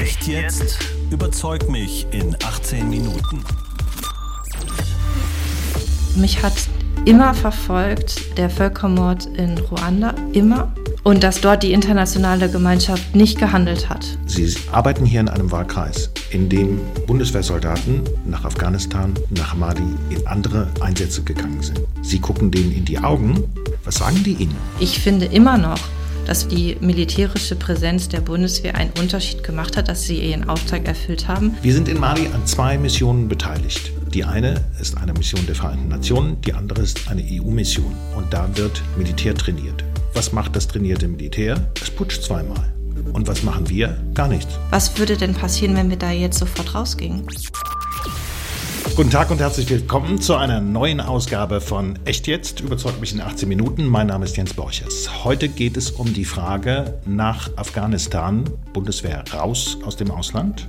Echt jetzt? Überzeug mich in 18 Minuten. Mich hat immer verfolgt der Völkermord in Ruanda, immer. Und dass dort die internationale Gemeinschaft nicht gehandelt hat. Sie arbeiten hier in einem Wahlkreis, in dem Bundeswehrsoldaten nach Afghanistan, nach Mali, in andere Einsätze gegangen sind. Sie gucken denen in die Augen. Was sagen die ihnen? Ich finde immer noch, dass die militärische Präsenz der Bundeswehr einen Unterschied gemacht hat, dass sie ihren Auftrag erfüllt haben. Wir sind in Mali an zwei Missionen beteiligt. Die eine ist eine Mission der Vereinten Nationen, die andere ist eine EU-Mission. Und da wird Militär trainiert. Was macht das trainierte Militär? Es putscht zweimal. Und was machen wir? Gar nichts. Was würde denn passieren, wenn wir da jetzt sofort rausgingen? Guten Tag und herzlich willkommen zu einer neuen Ausgabe von Echt jetzt, überzeugt mich in 18 Minuten. Mein Name ist Jens Borches. Heute geht es um die Frage nach Afghanistan, Bundeswehr raus aus dem Ausland.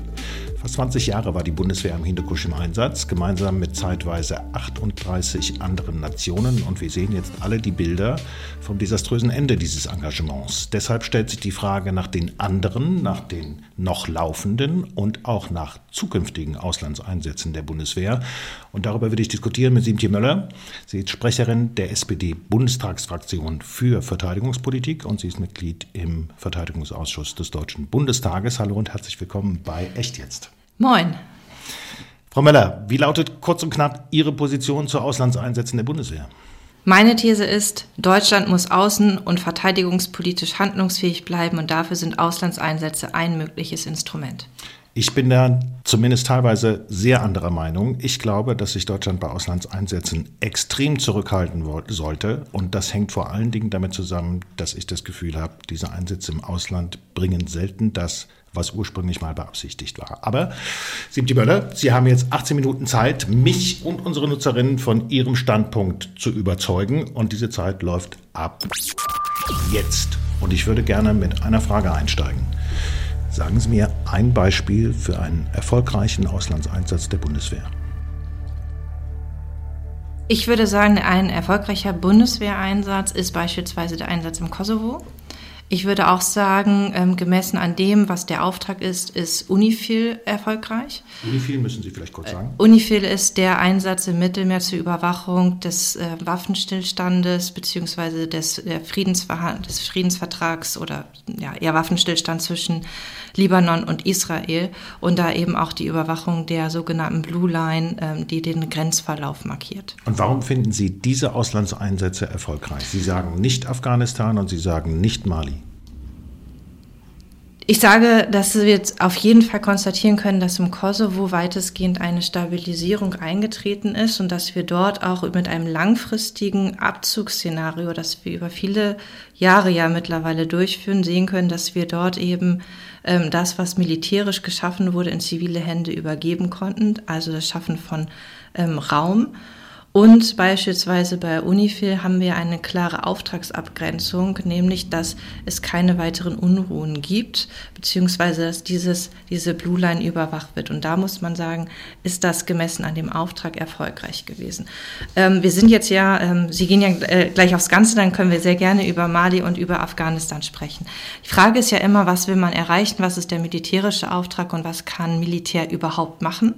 Fast 20 Jahre war die Bundeswehr im Hindukusch im Einsatz, gemeinsam mit zeitweise 38 anderen Nationen. Und wir sehen jetzt alle die Bilder vom desaströsen Ende dieses Engagements. Deshalb stellt sich die Frage nach den anderen, nach den noch laufenden und auch nach zukünftigen Auslandseinsätzen der Bundeswehr. Und darüber will ich diskutieren mit Siemtje Möller. Sie ist Sprecherin der SPD-Bundestagsfraktion für Verteidigungspolitik und sie ist Mitglied im Verteidigungsausschuss des Deutschen Bundestages. Hallo und herzlich willkommen bei Echt jetzt. Moin. Frau Möller, wie lautet kurz und knapp Ihre Position zu Auslandseinsätzen der Bundeswehr? Meine These ist, Deutschland muss außen- und verteidigungspolitisch handlungsfähig bleiben und dafür sind Auslandseinsätze ein mögliches Instrument. Ich bin da zumindest teilweise sehr anderer Meinung. Ich glaube, dass sich Deutschland bei Auslandseinsätzen extrem zurückhalten sollte. Und das hängt vor allen Dingen damit zusammen, dass ich das Gefühl habe, diese Einsätze im Ausland bringen selten das, was ursprünglich mal beabsichtigt war. Aber, Siebti Böller, Sie haben jetzt 18 Minuten Zeit, mich und unsere Nutzerinnen von Ihrem Standpunkt zu überzeugen. Und diese Zeit läuft ab jetzt. Und ich würde gerne mit einer Frage einsteigen. Sagen Sie mir ein Beispiel für einen erfolgreichen Auslandseinsatz der Bundeswehr. Ich würde sagen, ein erfolgreicher Bundeswehreinsatz ist beispielsweise der Einsatz im Kosovo. Ich würde auch sagen, ähm, gemessen an dem, was der Auftrag ist, ist Unifil erfolgreich. Unifil müssen Sie vielleicht kurz sagen. Äh, Unifil ist der Einsatz im Mittelmeer zur Überwachung des äh, Waffenstillstandes beziehungsweise des, äh, des Friedensvertrags oder ja, eher Waffenstillstand zwischen Libanon und Israel und da eben auch die Überwachung der sogenannten Blue Line, ähm, die den Grenzverlauf markiert. Und warum finden Sie diese Auslandseinsätze erfolgreich? Sie sagen nicht Afghanistan und Sie sagen nicht Mali. Ich sage, dass wir jetzt auf jeden Fall konstatieren können, dass im Kosovo weitestgehend eine Stabilisierung eingetreten ist und dass wir dort auch mit einem langfristigen Abzugsszenario, das wir über viele Jahre ja mittlerweile durchführen, sehen können, dass wir dort eben ähm, das, was militärisch geschaffen wurde, in zivile Hände übergeben konnten, also das Schaffen von ähm, Raum und beispielsweise bei Unifil haben wir eine klare Auftragsabgrenzung, nämlich dass es keine weiteren Unruhen gibt, beziehungsweise dass dieses, diese Blue Line überwacht wird. Und da muss man sagen, ist das gemessen an dem Auftrag erfolgreich gewesen. Ähm, wir sind jetzt ja, ähm, Sie gehen ja äh, gleich aufs Ganze, dann können wir sehr gerne über Mali und über Afghanistan sprechen. Die Frage ist ja immer, was will man erreichen, was ist der militärische Auftrag und was kann Militär überhaupt machen?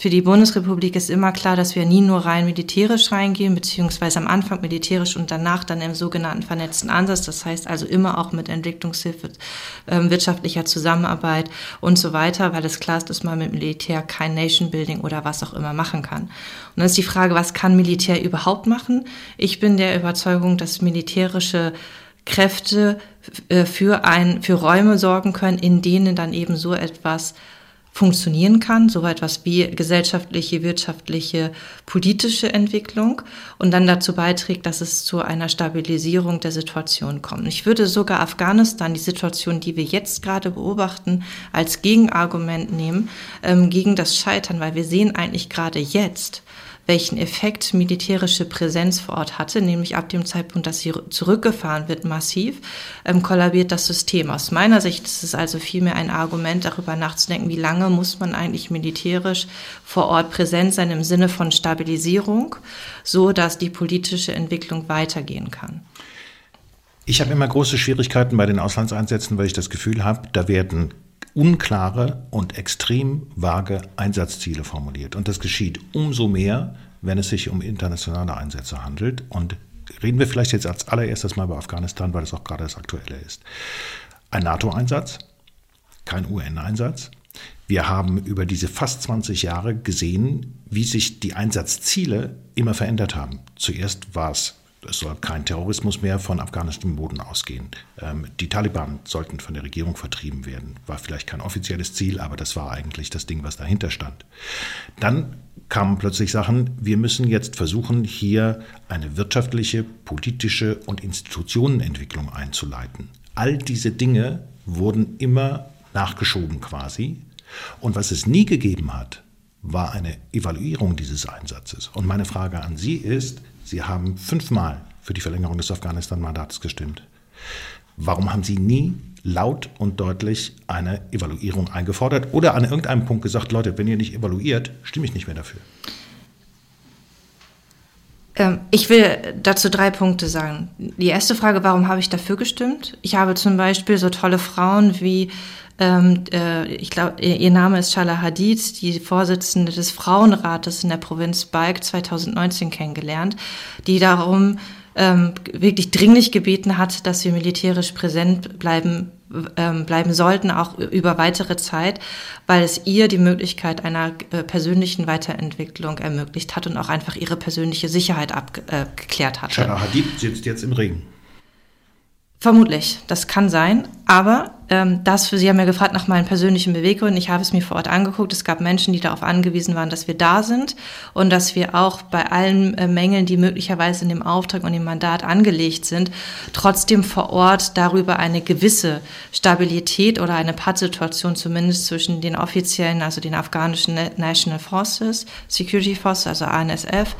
Für die Bundesrepublik ist immer klar, dass wir nie nur rein militärisch reingehen, beziehungsweise am Anfang militärisch und danach dann im sogenannten vernetzten Ansatz. Das heißt also immer auch mit Entwicklungshilfe, äh, wirtschaftlicher Zusammenarbeit und so weiter, weil es klar ist, dass man mit Militär kein Nation Building oder was auch immer machen kann. Und dann ist die Frage, was kann Militär überhaupt machen? Ich bin der Überzeugung, dass militärische Kräfte äh, für ein, für Räume sorgen können, in denen dann eben so etwas funktionieren kann, so etwas wie gesellschaftliche, wirtschaftliche, politische Entwicklung und dann dazu beiträgt, dass es zu einer Stabilisierung der Situation kommt. Ich würde sogar Afghanistan, die Situation, die wir jetzt gerade beobachten, als Gegenargument nehmen ähm, gegen das Scheitern, weil wir sehen eigentlich gerade jetzt, welchen Effekt militärische Präsenz vor Ort hatte, nämlich ab dem Zeitpunkt, dass sie zurückgefahren wird massiv, ähm, kollabiert das System. Aus meiner Sicht ist es also vielmehr ein Argument, darüber nachzudenken, wie lange muss man eigentlich militärisch vor Ort präsent sein im Sinne von Stabilisierung, so dass die politische Entwicklung weitergehen kann. Ich habe immer große Schwierigkeiten bei den Auslandseinsätzen, weil ich das Gefühl habe, da werden unklare und extrem vage Einsatzziele formuliert. Und das geschieht umso mehr, wenn es sich um internationale Einsätze handelt. Und reden wir vielleicht jetzt als allererstes mal über Afghanistan, weil es auch gerade das Aktuelle ist. Ein NATO-Einsatz, kein UN-Einsatz. Wir haben über diese fast 20 Jahre gesehen, wie sich die Einsatzziele immer verändert haben. Zuerst war es es soll kein Terrorismus mehr von Afghanistan im Boden ausgehen. Ähm, die Taliban sollten von der Regierung vertrieben werden. War vielleicht kein offizielles Ziel, aber das war eigentlich das Ding, was dahinter stand. Dann kamen plötzlich Sachen, wir müssen jetzt versuchen, hier eine wirtschaftliche, politische und Institutionenentwicklung einzuleiten. All diese Dinge wurden immer nachgeschoben quasi. Und was es nie gegeben hat, war eine Evaluierung dieses Einsatzes. Und meine Frage an Sie ist, Sie haben fünfmal für die Verlängerung des Afghanistan-Mandats gestimmt. Warum haben Sie nie laut und deutlich eine Evaluierung eingefordert oder an irgendeinem Punkt gesagt, Leute, wenn ihr nicht evaluiert, stimme ich nicht mehr dafür? Ähm, ich will dazu drei Punkte sagen. Die erste Frage, warum habe ich dafür gestimmt? Ich habe zum Beispiel so tolle Frauen wie ähm, äh, ich glaube, ihr Name ist Shala Hadid, die Vorsitzende des Frauenrates in der Provinz Balk 2019 kennengelernt, die darum ähm, wirklich dringlich gebeten hat, dass wir militärisch präsent bleiben ähm, bleiben sollten, auch über weitere Zeit, weil es ihr die Möglichkeit einer äh, persönlichen Weiterentwicklung ermöglicht hat und auch einfach ihre persönliche Sicherheit abgeklärt äh, hat. Shala Hadid sitzt jetzt im Regen. Vermutlich, das kann sein. Aber das für Sie haben ja gefragt nach meinen persönlichen Beweggründen. Ich habe es mir vor Ort angeguckt. Es gab Menschen, die darauf angewiesen waren, dass wir da sind und dass wir auch bei allen äh, Mängeln, die möglicherweise in dem Auftrag und dem Mandat angelegt sind, trotzdem vor Ort darüber eine gewisse Stabilität oder eine Pattsituation zumindest zwischen den offiziellen, also den afghanischen National Forces, Security Forces, also ANSF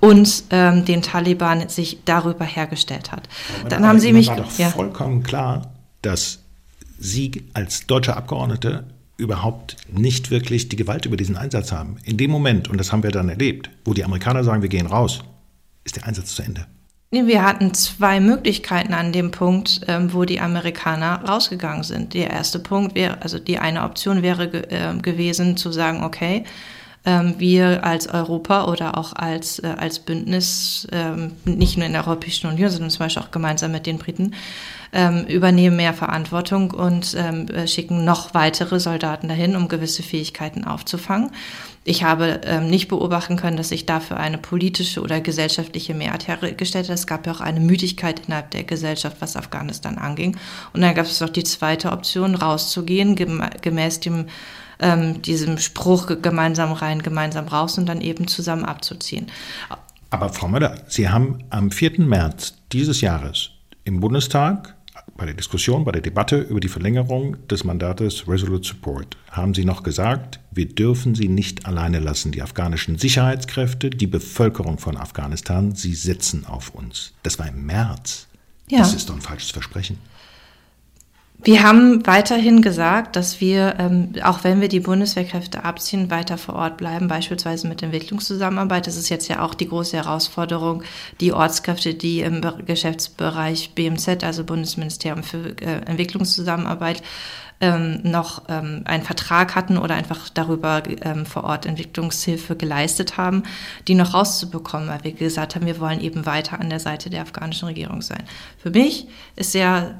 und ähm, den Taliban sich darüber hergestellt hat. Aber Dann haben Sie mich war doch ja. vollkommen klar, dass Sie als deutsche Abgeordnete überhaupt nicht wirklich die Gewalt über diesen Einsatz haben. In dem Moment, und das haben wir dann erlebt, wo die Amerikaner sagen, wir gehen raus, ist der Einsatz zu Ende. Wir hatten zwei Möglichkeiten an dem Punkt, ähm, wo die Amerikaner rausgegangen sind. Der erste Punkt wäre, also die eine Option wäre äh, gewesen zu sagen, okay, ähm, wir als Europa oder auch als, äh, als Bündnis, ähm, nicht nur in der Europäischen Union, sondern zum Beispiel auch gemeinsam mit den Briten, ähm, übernehmen mehr Verantwortung und ähm, äh, schicken noch weitere Soldaten dahin, um gewisse Fähigkeiten aufzufangen. Ich habe ähm, nicht beobachten können, dass sich dafür eine politische oder gesellschaftliche Mehrheit hergestellt hat. Es gab ja auch eine Müdigkeit innerhalb der Gesellschaft, was Afghanistan anging. Und dann gab es noch die zweite Option, rauszugehen, gemäß dem ähm, diesem Spruch gemeinsam rein, gemeinsam raus und dann eben zusammen abzuziehen. Aber Frau Möller, Sie haben am 4. März dieses Jahres im Bundestag bei der Diskussion, bei der Debatte über die Verlängerung des Mandates Resolute Support haben Sie noch gesagt, wir dürfen sie nicht alleine lassen. Die afghanischen Sicherheitskräfte, die Bevölkerung von Afghanistan, sie setzen auf uns. Das war im März. Ja. Das ist doch ein falsches Versprechen. Wir haben weiterhin gesagt, dass wir, ähm, auch wenn wir die Bundeswehrkräfte abziehen, weiter vor Ort bleiben, beispielsweise mit Entwicklungszusammenarbeit. Das ist jetzt ja auch die große Herausforderung, die Ortskräfte, die im Geschäftsbereich BMZ, also Bundesministerium für äh, Entwicklungszusammenarbeit, ähm, noch ähm, einen Vertrag hatten oder einfach darüber ähm, vor Ort Entwicklungshilfe geleistet haben, die noch rauszubekommen, weil wir gesagt haben, wir wollen eben weiter an der Seite der afghanischen Regierung sein. Für mich ist sehr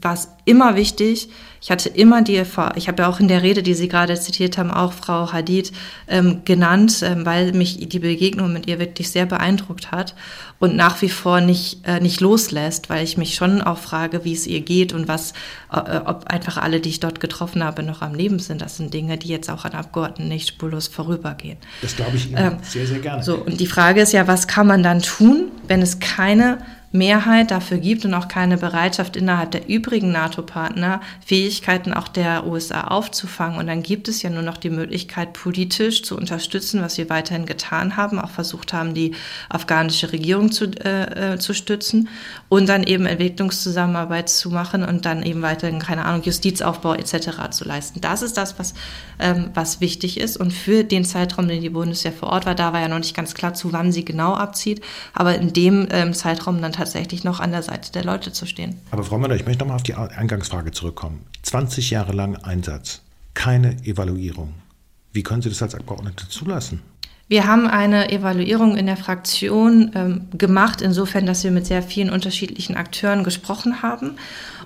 war es immer wichtig. Ich hatte immer die, ich habe ja auch in der Rede, die Sie gerade zitiert haben, auch Frau Hadid ähm, genannt, ähm, weil mich die Begegnung mit ihr wirklich sehr beeindruckt hat und nach wie vor nicht, äh, nicht loslässt, weil ich mich schon auch frage, wie es ihr geht und was, äh, ob einfach alle, die ich dort getroffen habe, noch am Leben sind. Das sind Dinge, die jetzt auch an Abgeordneten nicht spurlos vorübergehen. Das glaube ich Ihnen ähm, sehr, sehr gerne. So, und die Frage ist ja, was kann man dann tun, wenn es keine Mehrheit dafür gibt und auch keine Bereitschaft innerhalb der übrigen NATO-Partner, Fähigkeiten auch der USA aufzufangen. Und dann gibt es ja nur noch die Möglichkeit, politisch zu unterstützen, was wir weiterhin getan haben, auch versucht haben, die afghanische Regierung zu, äh, äh zu stützen und dann eben Entwicklungszusammenarbeit zu machen und dann eben weiterhin, keine Ahnung, Justizaufbau etc. zu leisten. Das ist das, was, ähm, was wichtig ist. Und für den Zeitraum, den die Bundeswehr vor Ort war, da war ja noch nicht ganz klar, zu wann sie genau abzieht. Aber in dem ähm, Zeitraum dann tatsächlich noch an der Seite der Leute zu stehen. Aber Frau Müller, ich möchte nochmal auf die Eingangsfrage zurückkommen. 20 Jahre lang Einsatz, keine Evaluierung. Wie können Sie das als Abgeordnete zulassen? Wir haben eine Evaluierung in der Fraktion ähm, gemacht, insofern, dass wir mit sehr vielen unterschiedlichen Akteuren gesprochen haben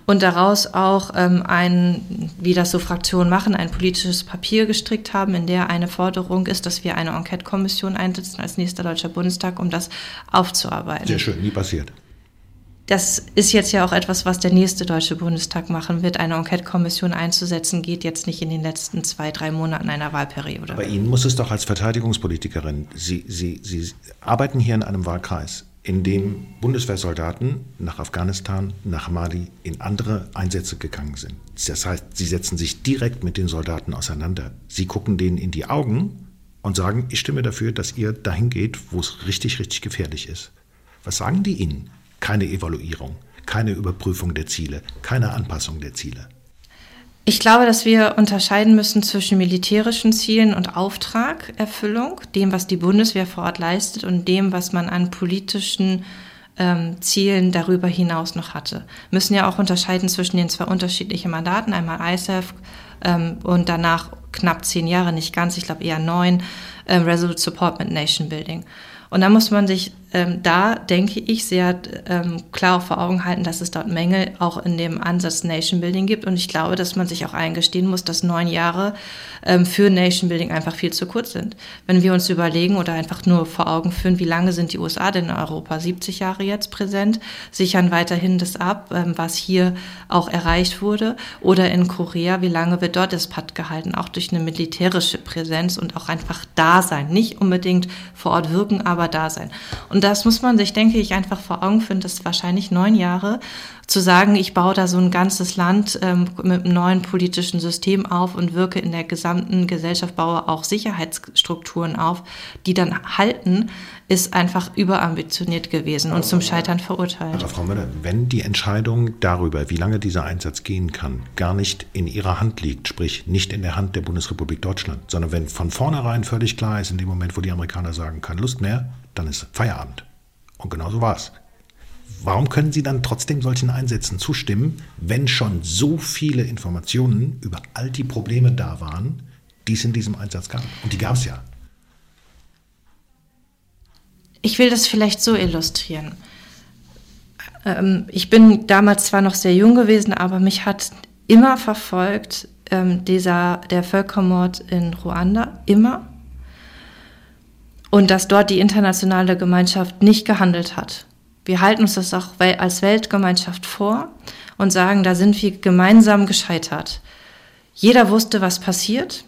und daraus auch ähm, ein, wie das so Fraktionen machen, ein politisches Papier gestrickt haben, in der eine Forderung ist, dass wir eine Enquete-Kommission einsetzen als nächster Deutscher Bundestag, um das aufzuarbeiten. Sehr schön, nie passiert. Das ist jetzt ja auch etwas, was der nächste Deutsche Bundestag machen wird. Eine Enquete-Kommission einzusetzen, geht jetzt nicht in den letzten zwei, drei Monaten einer Wahlperiode. Bei Ihnen muss es doch als Verteidigungspolitikerin, Sie, Sie, Sie arbeiten hier in einem Wahlkreis, in dem Bundeswehrsoldaten nach Afghanistan, nach Mali, in andere Einsätze gegangen sind. Das heißt, Sie setzen sich direkt mit den Soldaten auseinander. Sie gucken denen in die Augen und sagen, ich stimme dafür, dass ihr dahin geht, wo es richtig, richtig gefährlich ist. Was sagen die Ihnen? Keine Evaluierung, keine Überprüfung der Ziele, keine Anpassung der Ziele. Ich glaube, dass wir unterscheiden müssen zwischen militärischen Zielen und Auftragerfüllung, dem, was die Bundeswehr vor Ort leistet und dem, was man an politischen ähm, Zielen darüber hinaus noch hatte. Wir müssen ja auch unterscheiden zwischen den zwei unterschiedlichen Mandaten, einmal ISAF ähm, und danach knapp zehn Jahre, nicht ganz, ich glaube eher neun, ähm, Resolute Support mit Nation Building. Und da muss man sich ähm, da, denke ich, sehr ähm, klar vor Augen halten, dass es dort Mängel auch in dem Ansatz Nation Building gibt. Und ich glaube, dass man sich auch eingestehen muss, dass neun Jahre ähm, für Nation Building einfach viel zu kurz sind. Wenn wir uns überlegen oder einfach nur vor Augen führen, wie lange sind die USA denn in Europa? 70 Jahre jetzt präsent, sichern weiterhin das ab, ähm, was hier auch erreicht wurde. Oder in Korea, wie lange wird dort das Pad gehalten? Auch durch eine militärische Präsenz und auch einfach da sein. Nicht unbedingt vor Ort wirken, aber da sein. Und das muss man sich, denke ich, einfach vor Augen führen, dass wahrscheinlich neun Jahre zu sagen, ich baue da so ein ganzes Land ähm, mit einem neuen politischen System auf und wirke in der gesamten Gesellschaft, baue auch Sicherheitsstrukturen auf, die dann halten, ist einfach überambitioniert gewesen und zum Scheitern verurteilt. Aber Frau Müller, wenn die Entscheidung darüber, wie lange dieser Einsatz gehen kann, gar nicht in Ihrer Hand liegt, sprich nicht in der Hand der Bundesrepublik Deutschland, sondern wenn von vornherein völlig klar ist, in dem Moment, wo die Amerikaner sagen, keine Lust mehr, dann ist Feierabend. Und genau so war es. Warum können Sie dann trotzdem solchen Einsätzen zustimmen, wenn schon so viele Informationen über all die Probleme da waren, die es in diesem Einsatz gab? Und die gab es ja. Ich will das vielleicht so illustrieren. Ähm, ich bin damals zwar noch sehr jung gewesen, aber mich hat immer verfolgt ähm, dieser, der Völkermord in Ruanda, immer. Und dass dort die internationale Gemeinschaft nicht gehandelt hat. Wir halten uns das auch als Weltgemeinschaft vor und sagen, da sind wir gemeinsam gescheitert. Jeder wusste, was passiert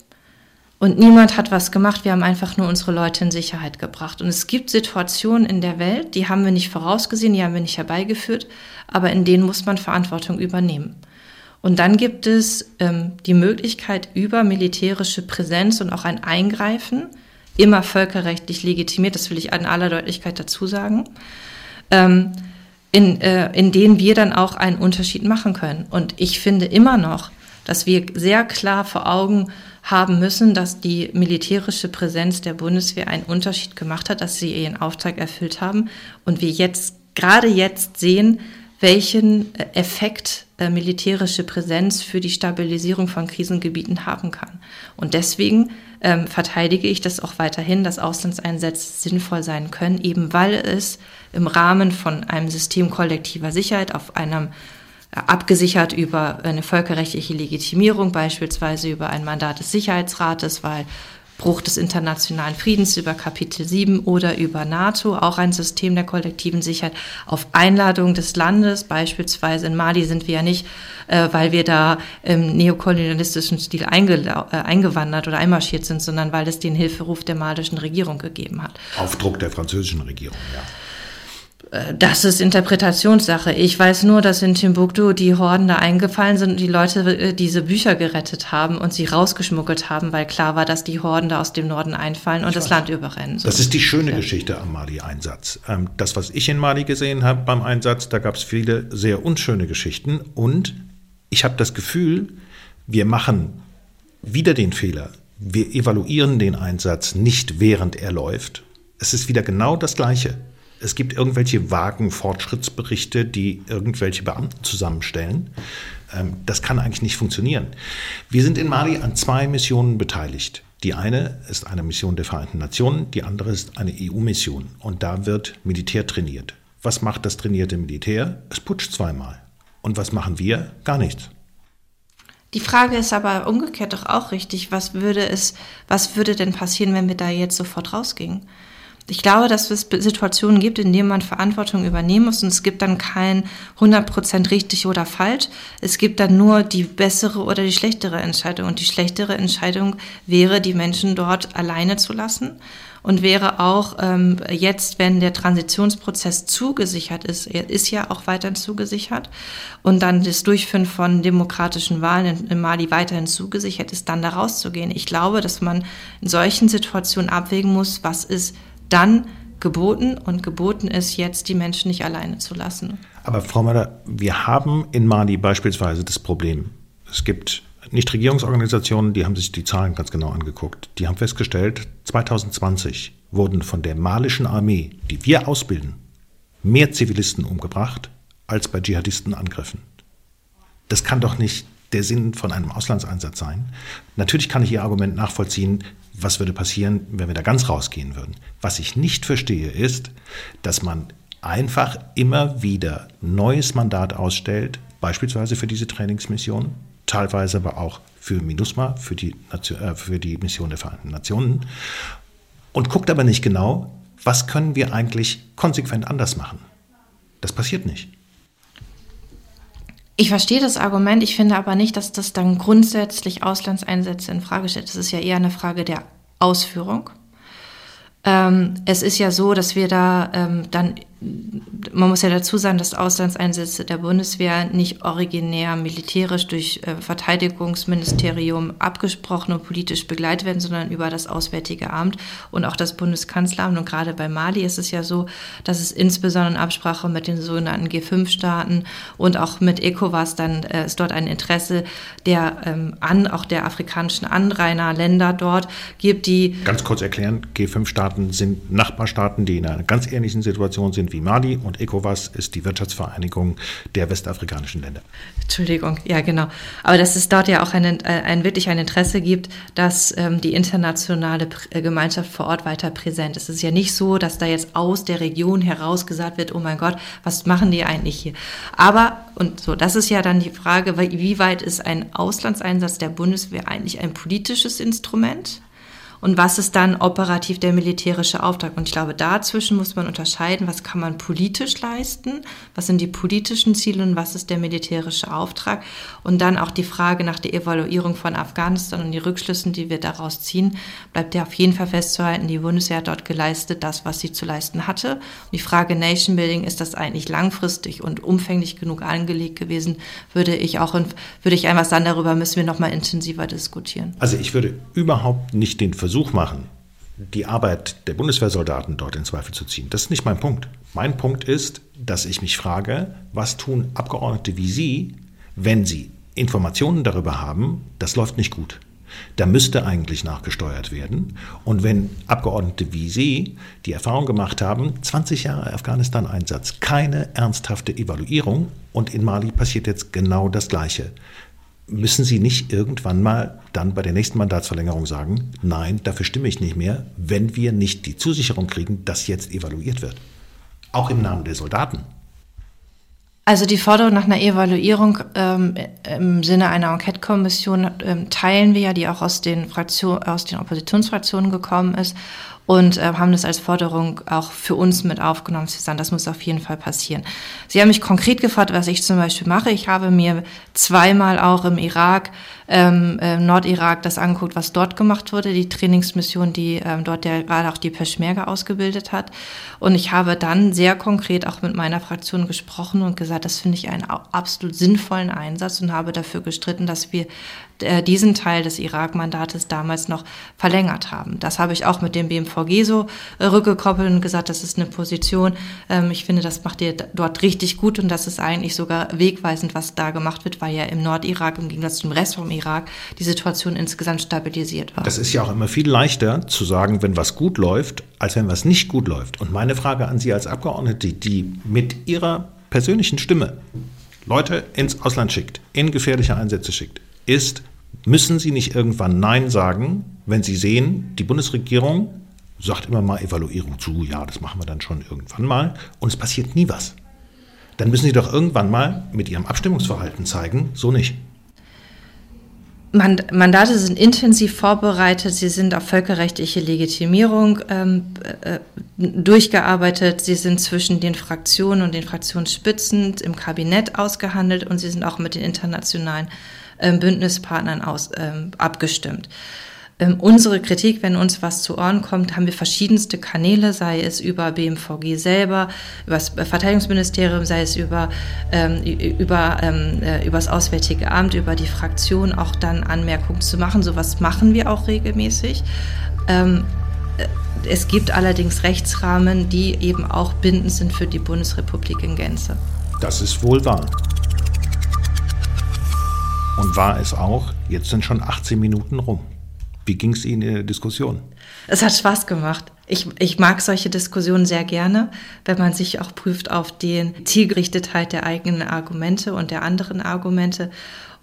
und niemand hat was gemacht. Wir haben einfach nur unsere Leute in Sicherheit gebracht. Und es gibt Situationen in der Welt, die haben wir nicht vorausgesehen, die haben wir nicht herbeigeführt, aber in denen muss man Verantwortung übernehmen. Und dann gibt es ähm, die Möglichkeit über militärische Präsenz und auch ein Eingreifen, immer völkerrechtlich legitimiert, das will ich in aller Deutlichkeit dazu sagen, ähm, in, äh, in denen wir dann auch einen Unterschied machen können. Und ich finde immer noch, dass wir sehr klar vor Augen haben müssen, dass die militärische Präsenz der Bundeswehr einen Unterschied gemacht hat, dass sie ihren Auftrag erfüllt haben und wir jetzt gerade jetzt sehen, welchen äh, Effekt äh, militärische Präsenz für die Stabilisierung von Krisengebieten haben kann. Und deswegen ähm, verteidige ich das auch weiterhin, dass Auslandseinsätze sinnvoll sein können, eben weil es im Rahmen von einem System kollektiver Sicherheit auf einem äh, abgesichert über eine völkerrechtliche Legitimierung, beispielsweise über ein Mandat des Sicherheitsrates, weil Bruch des internationalen Friedens über Kapitel 7 oder über NATO, auch ein System der kollektiven Sicherheit auf Einladung des Landes. Beispielsweise in Mali sind wir ja nicht, äh, weil wir da im neokolonialistischen Stil äh, eingewandert oder einmarschiert sind, sondern weil es den Hilferuf der malischen Regierung gegeben hat. Auf Druck der französischen Regierung, ja. Äh, das ist Interpretationssache. Ich weiß nur, dass in Timbuktu die Horden da eingefallen sind und die Leute äh, diese Bücher gerettet haben und sie rausgeschmuggelt haben, weil klar war, dass die Horden da aus dem Norden einfallen und ich das weiß. Land überrennen. So. Das ist die schöne ja. Geschichte am Mali-Einsatz. Ähm, das, was ich in Mali gesehen habe beim Einsatz, da gab es viele sehr unschöne Geschichten und ich habe das Gefühl, wir machen wieder den Fehler. Wir evaluieren den Einsatz nicht während er läuft. Es ist wieder genau das Gleiche. Es gibt irgendwelche vagen Fortschrittsberichte, die irgendwelche Beamten zusammenstellen. Ähm, das kann eigentlich nicht funktionieren. Wir sind in Mali an zwei Missionen beteiligt. Die eine ist eine Mission der Vereinten Nationen, die andere ist eine EU-Mission. Und da wird Militär trainiert. Was macht das trainierte Militär? Es putscht zweimal. Und was machen wir? Gar nichts. Die Frage ist aber umgekehrt doch auch richtig. Was würde es, was würde denn passieren, wenn wir da jetzt sofort rausgingen? Ich glaube, dass es Situationen gibt, in denen man Verantwortung übernehmen muss und es gibt dann kein 100% richtig oder falsch. Es gibt dann nur die bessere oder die schlechtere Entscheidung. Und die schlechtere Entscheidung wäre, die Menschen dort alleine zu lassen und wäre auch ähm, jetzt, wenn der Transitionsprozess zugesichert ist, er ist ja auch weiterhin zugesichert und dann das Durchführen von demokratischen Wahlen in, in Mali weiterhin zugesichert ist, dann da rauszugehen. Ich glaube, dass man in solchen Situationen abwägen muss, was ist dann geboten und geboten ist jetzt, die Menschen nicht alleine zu lassen. Aber Frau Möller, wir haben in Mali beispielsweise das Problem, es gibt Nichtregierungsorganisationen, die haben sich die Zahlen ganz genau angeguckt. Die haben festgestellt, 2020 wurden von der malischen Armee, die wir ausbilden, mehr Zivilisten umgebracht als bei Dschihadistenangriffen. Das kann doch nicht der Sinn von einem Auslandseinsatz sein. Natürlich kann ich Ihr Argument nachvollziehen, was würde passieren, wenn wir da ganz rausgehen würden. Was ich nicht verstehe, ist, dass man einfach immer wieder neues Mandat ausstellt, beispielsweise für diese Trainingsmission, teilweise aber auch für MINUSMA, für die, äh, für die Mission der Vereinten Nationen, und guckt aber nicht genau, was können wir eigentlich konsequent anders machen. Das passiert nicht. Ich verstehe das Argument, ich finde aber nicht, dass das dann grundsätzlich Auslandseinsätze in Frage stellt. Das ist ja eher eine Frage der Ausführung. Ähm, es ist ja so, dass wir da ähm, dann man muss ja dazu sagen, dass Auslandseinsätze der Bundeswehr nicht originär militärisch durch äh, Verteidigungsministerium abgesprochen und politisch begleitet werden, sondern über das Auswärtige Amt und auch das Bundeskanzleramt. Und gerade bei Mali ist es ja so, dass es insbesondere in Absprache mit den sogenannten G5-Staaten und auch mit ECOWAS dann äh, ist dort ein Interesse der ähm, an auch der afrikanischen Anrainerländer dort gibt, die ganz kurz erklären: G5-Staaten sind Nachbarstaaten, die in einer ganz ähnlichen Situation sind sind wie Mali und ECOWAS ist die Wirtschaftsvereinigung der westafrikanischen Länder. Entschuldigung, ja genau. Aber dass es dort ja auch ein, äh, ein wirklich ein Interesse gibt, dass ähm, die internationale äh, Gemeinschaft vor Ort weiter präsent ist. Es ist ja nicht so, dass da jetzt aus der Region heraus gesagt wird, oh mein Gott, was machen die eigentlich hier? Aber, und so, das ist ja dann die Frage, wie weit ist ein Auslandseinsatz der Bundeswehr eigentlich ein politisches Instrument? Und was ist dann operativ der militärische Auftrag. Und ich glaube, dazwischen muss man unterscheiden, was kann man politisch leisten, was sind die politischen Ziele und was ist der militärische Auftrag. Und dann auch die Frage nach der Evaluierung von Afghanistan und die Rückschlüssen, die wir daraus ziehen, bleibt ja auf jeden Fall festzuhalten, die Bundeswehr hat dort geleistet, das, was sie zu leisten hatte. Und die Frage Nation Building, ist das eigentlich langfristig und umfänglich genug angelegt gewesen, würde ich auch, würde ich einfach sagen, darüber müssen wir nochmal intensiver diskutieren. Also ich würde überhaupt nicht den Versuch Versuch machen, die Arbeit der Bundeswehrsoldaten dort in Zweifel zu ziehen. Das ist nicht mein Punkt. Mein Punkt ist, dass ich mich frage, was tun Abgeordnete wie Sie, wenn sie Informationen darüber haben, das läuft nicht gut. Da müsste eigentlich nachgesteuert werden. Und wenn Abgeordnete wie Sie die Erfahrung gemacht haben, 20 Jahre Afghanistan-Einsatz, keine ernsthafte Evaluierung und in Mali passiert jetzt genau das Gleiche müssen Sie nicht irgendwann mal dann bei der nächsten Mandatsverlängerung sagen, nein, dafür stimme ich nicht mehr, wenn wir nicht die Zusicherung kriegen, dass jetzt evaluiert wird? Auch im Namen der Soldaten. Also die Forderung nach einer Evaluierung ähm, im Sinne einer Enquete-Kommission ähm, teilen wir ja, die auch aus den, Fraktion, aus den Oppositionsfraktionen gekommen ist und äh, haben das als Forderung auch für uns mit aufgenommen. Sie sagen, das muss auf jeden Fall passieren. Sie haben mich konkret gefragt, was ich zum Beispiel mache. Ich habe mir zweimal auch im Irak, ähm, äh, Nordirak, das angeguckt, was dort gemacht wurde, die Trainingsmission, die ähm, dort der gerade auch die Peschmerga ausgebildet hat. Und ich habe dann sehr konkret auch mit meiner Fraktion gesprochen und gesagt, das finde ich einen absolut sinnvollen Einsatz und habe dafür gestritten, dass wir diesen Teil des Irak-Mandates damals noch verlängert haben. Das habe ich auch mit dem BMVG so äh, rückgekoppelt und gesagt, das ist eine Position. Ähm, ich finde, das macht ihr dort richtig gut und das ist eigentlich sogar wegweisend, was da gemacht wird, weil ja im Nordirak im Gegensatz zum Rest vom Irak die Situation insgesamt stabilisiert war. Das ist ja auch immer viel leichter zu sagen, wenn was gut läuft, als wenn was nicht gut läuft. Und meine Frage an Sie als Abgeordnete, die mit Ihrer persönlichen Stimme Leute ins Ausland schickt, in gefährliche Einsätze schickt, ist, müssen Sie nicht irgendwann Nein sagen, wenn Sie sehen, die Bundesregierung sagt immer mal Evaluierung zu, ja, das machen wir dann schon irgendwann mal und es passiert nie was. Dann müssen Sie doch irgendwann mal mit Ihrem Abstimmungsverhalten zeigen, so nicht. Mandate sind intensiv vorbereitet, sie sind auf völkerrechtliche Legitimierung ähm, äh, durchgearbeitet, sie sind zwischen den Fraktionen und den Fraktionsspitzen im Kabinett ausgehandelt und sie sind auch mit den internationalen Bündnispartnern aus, ähm, abgestimmt. Ähm, unsere Kritik, wenn uns was zu Ohren kommt, haben wir verschiedenste Kanäle, sei es über BMVG selber, über das Verteidigungsministerium, sei es über, ähm, über, ähm, äh, über das Auswärtige Amt, über die Fraktion, auch dann Anmerkungen zu machen. Sowas machen wir auch regelmäßig. Ähm, äh, es gibt allerdings Rechtsrahmen, die eben auch bindend sind für die Bundesrepublik in Gänze. Das ist wohl wahr. Und war es auch, jetzt sind schon 18 Minuten rum. Wie ging es Ihnen in der Diskussion? Es hat Spaß gemacht. Ich, ich mag solche Diskussionen sehr gerne, wenn man sich auch prüft auf die Zielgerichtetheit der eigenen Argumente und der anderen Argumente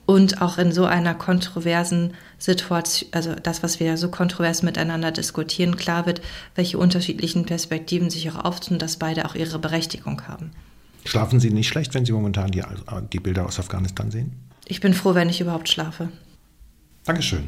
und auch in so einer kontroversen Situation, also das, was wir so kontrovers miteinander diskutieren, klar wird, welche unterschiedlichen Perspektiven sich auch auftun, dass beide auch ihre Berechtigung haben. Schlafen Sie nicht schlecht, wenn Sie momentan die, die Bilder aus Afghanistan sehen? Ich bin froh, wenn ich überhaupt schlafe. Dankeschön.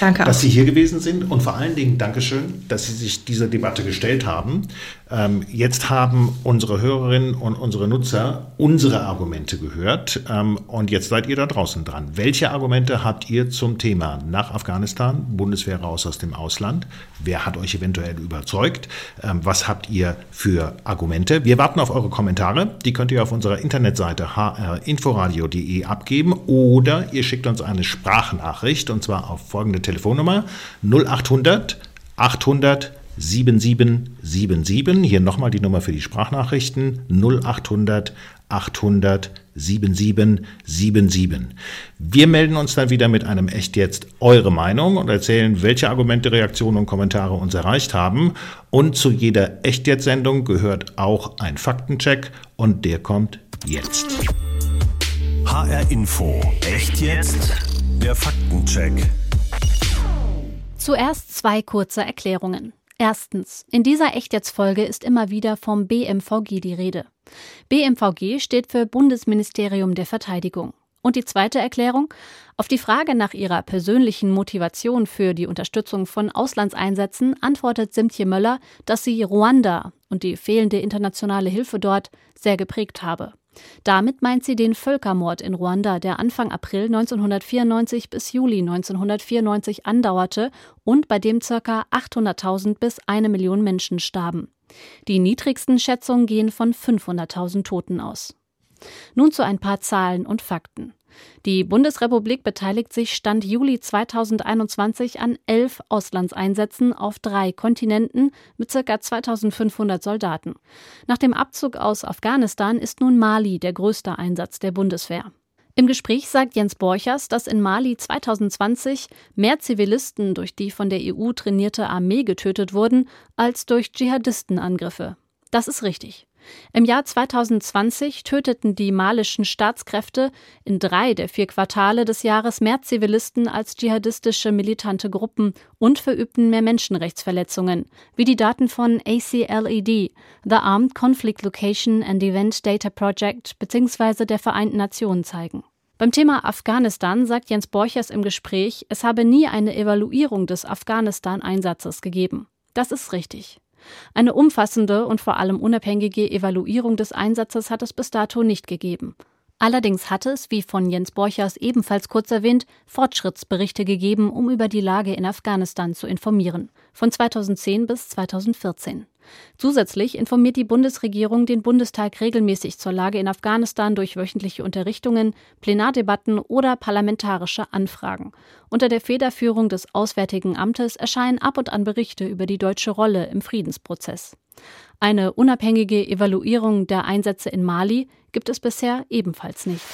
Danke dass auch. Sie hier gewesen sind und vor allen Dingen Dankeschön, dass Sie sich dieser Debatte gestellt haben. Ähm, jetzt haben unsere Hörerinnen und unsere Nutzer unsere Argumente gehört ähm, und jetzt seid ihr da draußen dran. Welche Argumente habt ihr zum Thema nach Afghanistan, Bundeswehr raus aus dem Ausland? Wer hat euch eventuell überzeugt? Ähm, was habt ihr für Argumente? Wir warten auf eure Kommentare. Die könnt ihr auf unserer Internetseite hrinforadio.de abgeben oder ihr schickt uns eine Sprachnachricht und zwar auf folgende Telefonnummer 0800 800 7777. Hier nochmal die Nummer für die Sprachnachrichten 0800 800 7777. Wir melden uns dann wieder mit einem Echt jetzt eure Meinung und erzählen, welche Argumente, Reaktionen und Kommentare uns erreicht haben. Und zu jeder Echt jetzt Sendung gehört auch ein Faktencheck und der kommt jetzt. HR Info. Echt jetzt? Der Faktencheck. Zuerst zwei kurze Erklärungen. Erstens, in dieser Echt-Jetzt-Folge ist immer wieder vom BMVG die Rede. BMVG steht für Bundesministerium der Verteidigung. Und die zweite Erklärung? Auf die Frage nach ihrer persönlichen Motivation für die Unterstützung von Auslandseinsätzen antwortet Simtje Möller, dass sie Ruanda und die fehlende internationale Hilfe dort sehr geprägt habe. Damit meint sie den Völkermord in Ruanda, der Anfang April 1994 bis Juli 1994 andauerte und bei dem ca. 800.000 bis eine Million Menschen starben. Die niedrigsten Schätzungen gehen von 500.000 Toten aus. Nun zu ein paar Zahlen und Fakten. Die Bundesrepublik beteiligt sich Stand Juli 2021 an elf Auslandseinsätzen auf drei Kontinenten mit ca. 2500 Soldaten. Nach dem Abzug aus Afghanistan ist nun Mali der größte Einsatz der Bundeswehr. Im Gespräch sagt Jens Borchers, dass in Mali 2020 mehr Zivilisten durch die von der EU trainierte Armee getötet wurden als durch Dschihadistenangriffe. Das ist richtig. Im Jahr 2020 töteten die malischen Staatskräfte in drei der vier Quartale des Jahres mehr Zivilisten als dschihadistische militante Gruppen und verübten mehr Menschenrechtsverletzungen, wie die Daten von ACLED, The Armed Conflict Location and Event Data Project bzw. der Vereinten Nationen zeigen. Beim Thema Afghanistan sagt Jens Borchers im Gespräch, es habe nie eine Evaluierung des Afghanistan-Einsatzes gegeben. Das ist richtig. Eine umfassende und vor allem unabhängige Evaluierung des Einsatzes hat es bis dato nicht gegeben. Allerdings hat es, wie von Jens Borchers ebenfalls kurz erwähnt, Fortschrittsberichte gegeben, um über die Lage in Afghanistan zu informieren, von 2010 bis 2014. Zusätzlich informiert die Bundesregierung den Bundestag regelmäßig zur Lage in Afghanistan durch wöchentliche Unterrichtungen, Plenardebatten oder parlamentarische Anfragen. Unter der Federführung des Auswärtigen Amtes erscheinen ab und an Berichte über die deutsche Rolle im Friedensprozess. Eine unabhängige Evaluierung der Einsätze in Mali gibt es bisher ebenfalls nicht.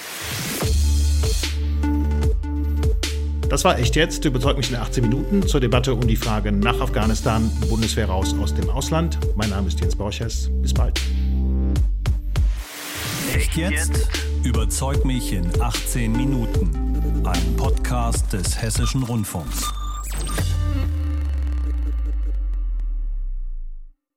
Das war echt jetzt. Überzeugt mich in 18 Minuten zur Debatte um die Frage nach Afghanistan, Bundeswehr raus aus dem Ausland. Mein Name ist Jens Borches. Bis bald. Echt jetzt? Überzeug mich in 18 Minuten. Ein Podcast des Hessischen Rundfunks.